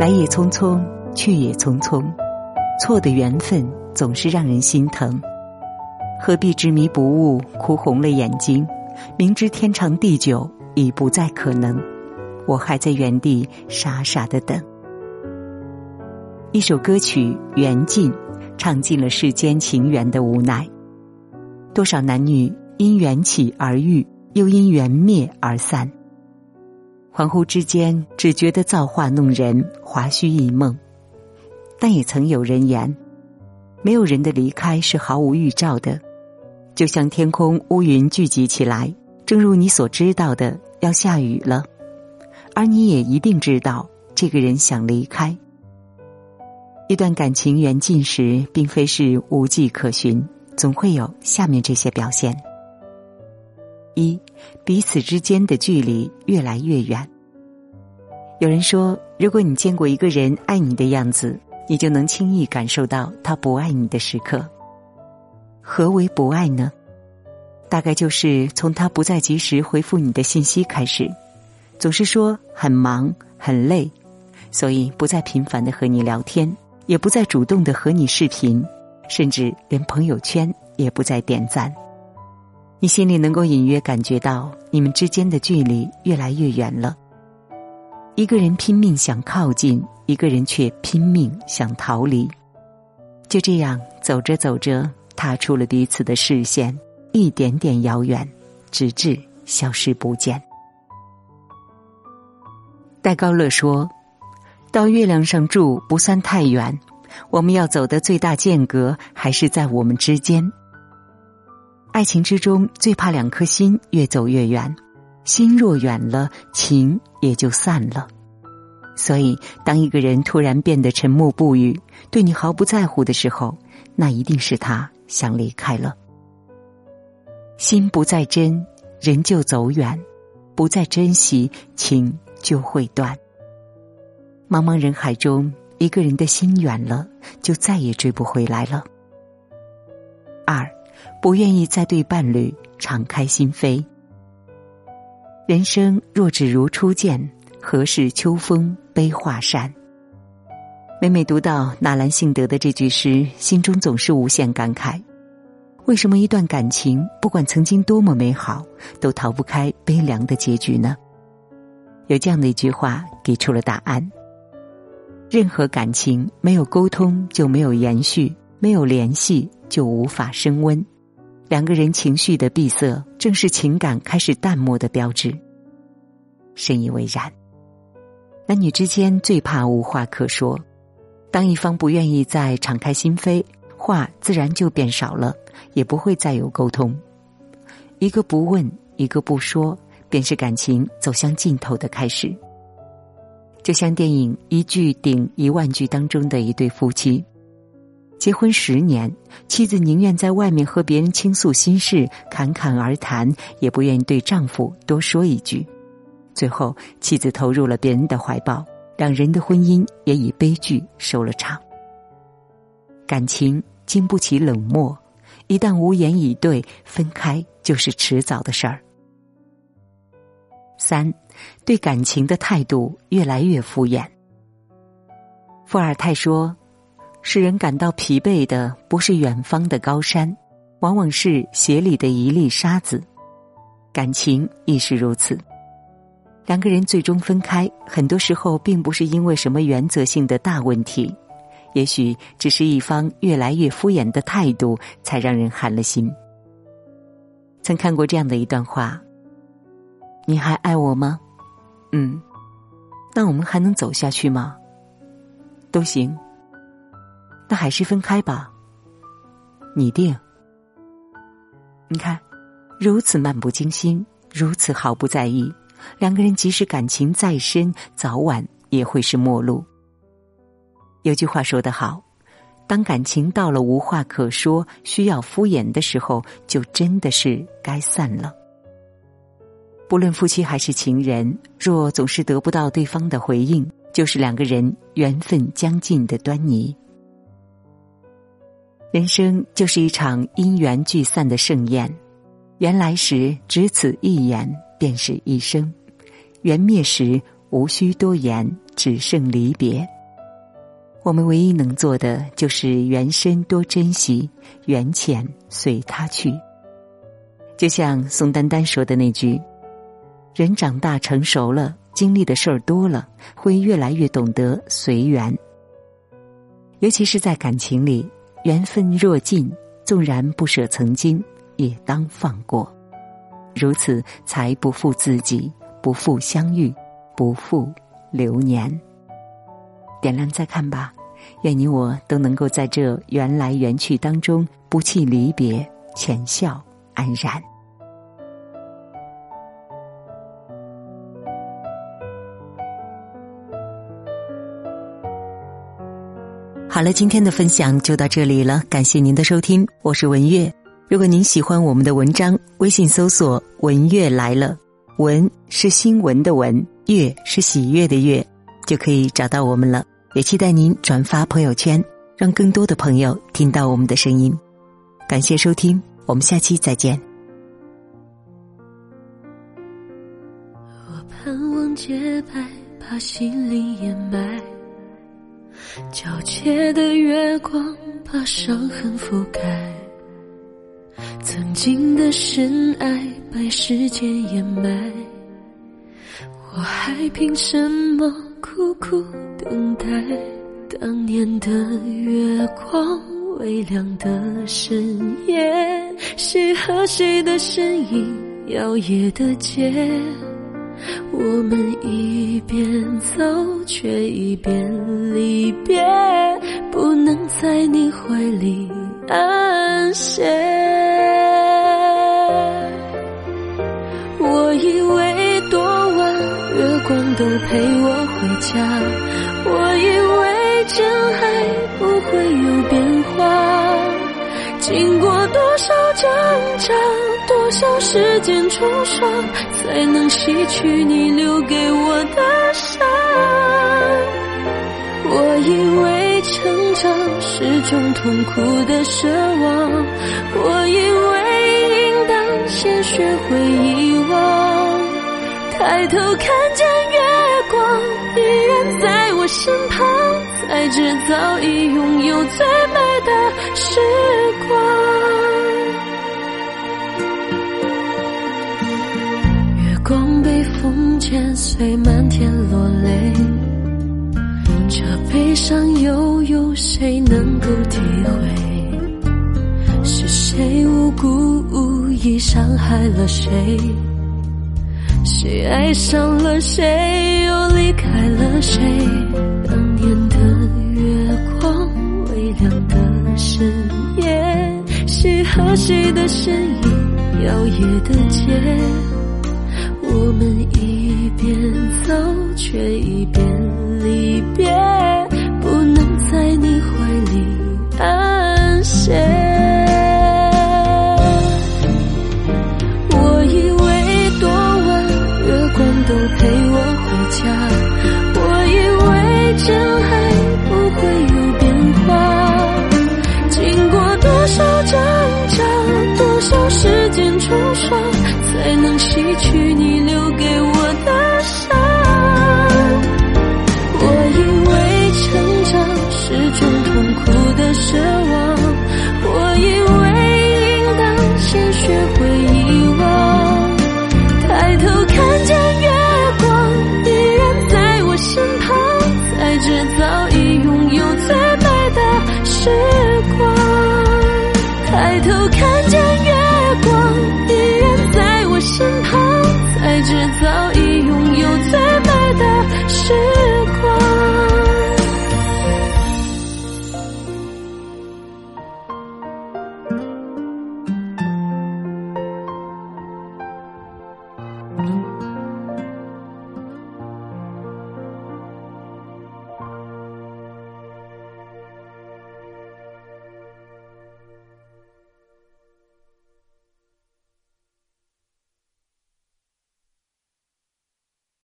来也匆匆，去也匆匆，错的缘分总是让人心疼。何必执迷不悟，哭红了眼睛？明知天长地久已不再可能，我还在原地傻傻的等。一首歌曲《缘尽》，唱尽了世间情缘的无奈。多少男女因缘起而遇，又因缘灭而散。恍惚之间，只觉得造化弄人，华胥一梦。但也曾有人言，没有人的离开是毫无预兆的，就像天空乌云聚集起来，正如你所知道的，要下雨了，而你也一定知道，这个人想离开。一段感情缘尽时，并非是无迹可寻，总会有下面这些表现。一，彼此之间的距离越来越远。有人说，如果你见过一个人爱你的样子，你就能轻易感受到他不爱你的时刻。何为不爱呢？大概就是从他不再及时回复你的信息开始，总是说很忙很累，所以不再频繁的和你聊天，也不再主动的和你视频，甚至连朋友圈也不再点赞。你心里能够隐约感觉到，你们之间的距离越来越远了。一个人拼命想靠近，一个人却拼命想逃离。就这样走着走着，踏出了彼此的视线，一点点遥远，直至消失不见。戴高乐说：“到月亮上住不算太远，我们要走的最大间隔还是在我们之间。”爱情之中最怕两颗心越走越远，心若远了，情也就散了。所以，当一个人突然变得沉默不语，对你毫不在乎的时候，那一定是他想离开了。心不再真，人就走远；不再珍惜，情就会断。茫茫人海中，一个人的心远了，就再也追不回来了。二。不愿意再对伴侣敞开心扉。人生若只如初见，何事秋风悲画扇？每每读到纳兰性德的这句诗，心中总是无限感慨：为什么一段感情，不管曾经多么美好，都逃不开悲凉的结局呢？有这样的一句话给出了答案：任何感情没有沟通就没有延续，没有联系就无法升温。两个人情绪的闭塞，正是情感开始淡漠的标志。深以为然。男女之间最怕无话可说，当一方不愿意再敞开心扉，话自然就变少了，也不会再有沟通。一个不问，一个不说，便是感情走向尽头的开始。就像电影《一句顶一万句》当中的一对夫妻。结婚十年，妻子宁愿在外面和别人倾诉心事、侃侃而谈，也不愿意对丈夫多说一句。最后，妻子投入了别人的怀抱，两人的婚姻也以悲剧收了场。感情经不起冷漠，一旦无言以对，分开就是迟早的事儿。三，对感情的态度越来越敷衍。伏尔泰说。使人感到疲惫的不是远方的高山，往往是鞋里的一粒沙子。感情亦是如此。两个人最终分开，很多时候并不是因为什么原则性的大问题，也许只是一方越来越敷衍的态度，才让人寒了心。曾看过这样的一段话：“你还爱我吗？嗯，那我们还能走下去吗？都行。”那还是分开吧。你定。你看，如此漫不经心，如此毫不在意，两个人即使感情再深，早晚也会是陌路。有句话说得好，当感情到了无话可说、需要敷衍的时候，就真的是该散了。不论夫妻还是情人，若总是得不到对方的回应，就是两个人缘分将尽的端倪。人生就是一场因缘聚散的盛宴，缘来时只此一眼，便是一生；缘灭时无需多言，只剩离别。我们唯一能做的，就是缘深多珍惜，缘浅随他去。就像宋丹丹说的那句：“人长大成熟了，经历的事儿多了，会越来越懂得随缘。尤其是在感情里，缘分若尽，纵然不舍曾经，也当放过。如此，才不负自己，不负相遇，不负流年。”点亮再看吧，愿你我都能够在这缘来缘去当中不弃离别，浅笑安然。好了，今天的分享就到这里了，感谢您的收听，我是文月。如果您喜欢我们的文章，微信搜索“文月来了”，文是新闻的文，月是喜悦的月，就可以找到我们了。也期待您转发朋友圈，让更多的朋友听到我们的声音。感谢收听，我们下期再见。我盼望洁白，把心灵掩埋；皎洁的月光，把伤痕覆盖。曾经的深爱，被时间掩埋。我还凭什么？苦苦等待当年的月光，微亮的深夜，谁和谁的身影摇曳的街？我们一边走，却一边离别，不能在你怀里安歇。我以为多晚月光都陪我。回家，我以为真爱不会有变化。经过多少挣扎，多少时间冲刷，才能洗去你留给我的伤？我以为成长是种痛苦的奢望，我以为应当先学会遗忘。抬头看见月光。依然在我身旁，才知早已拥有最美的时风剪碎，漫天落泪，这悲伤又有谁能够体会？是谁无辜无意伤害了谁？谁爱上了谁，又离开了谁？当年的月光，微凉的深夜，谁和谁的身影摇曳的街？我们一走，却已变。show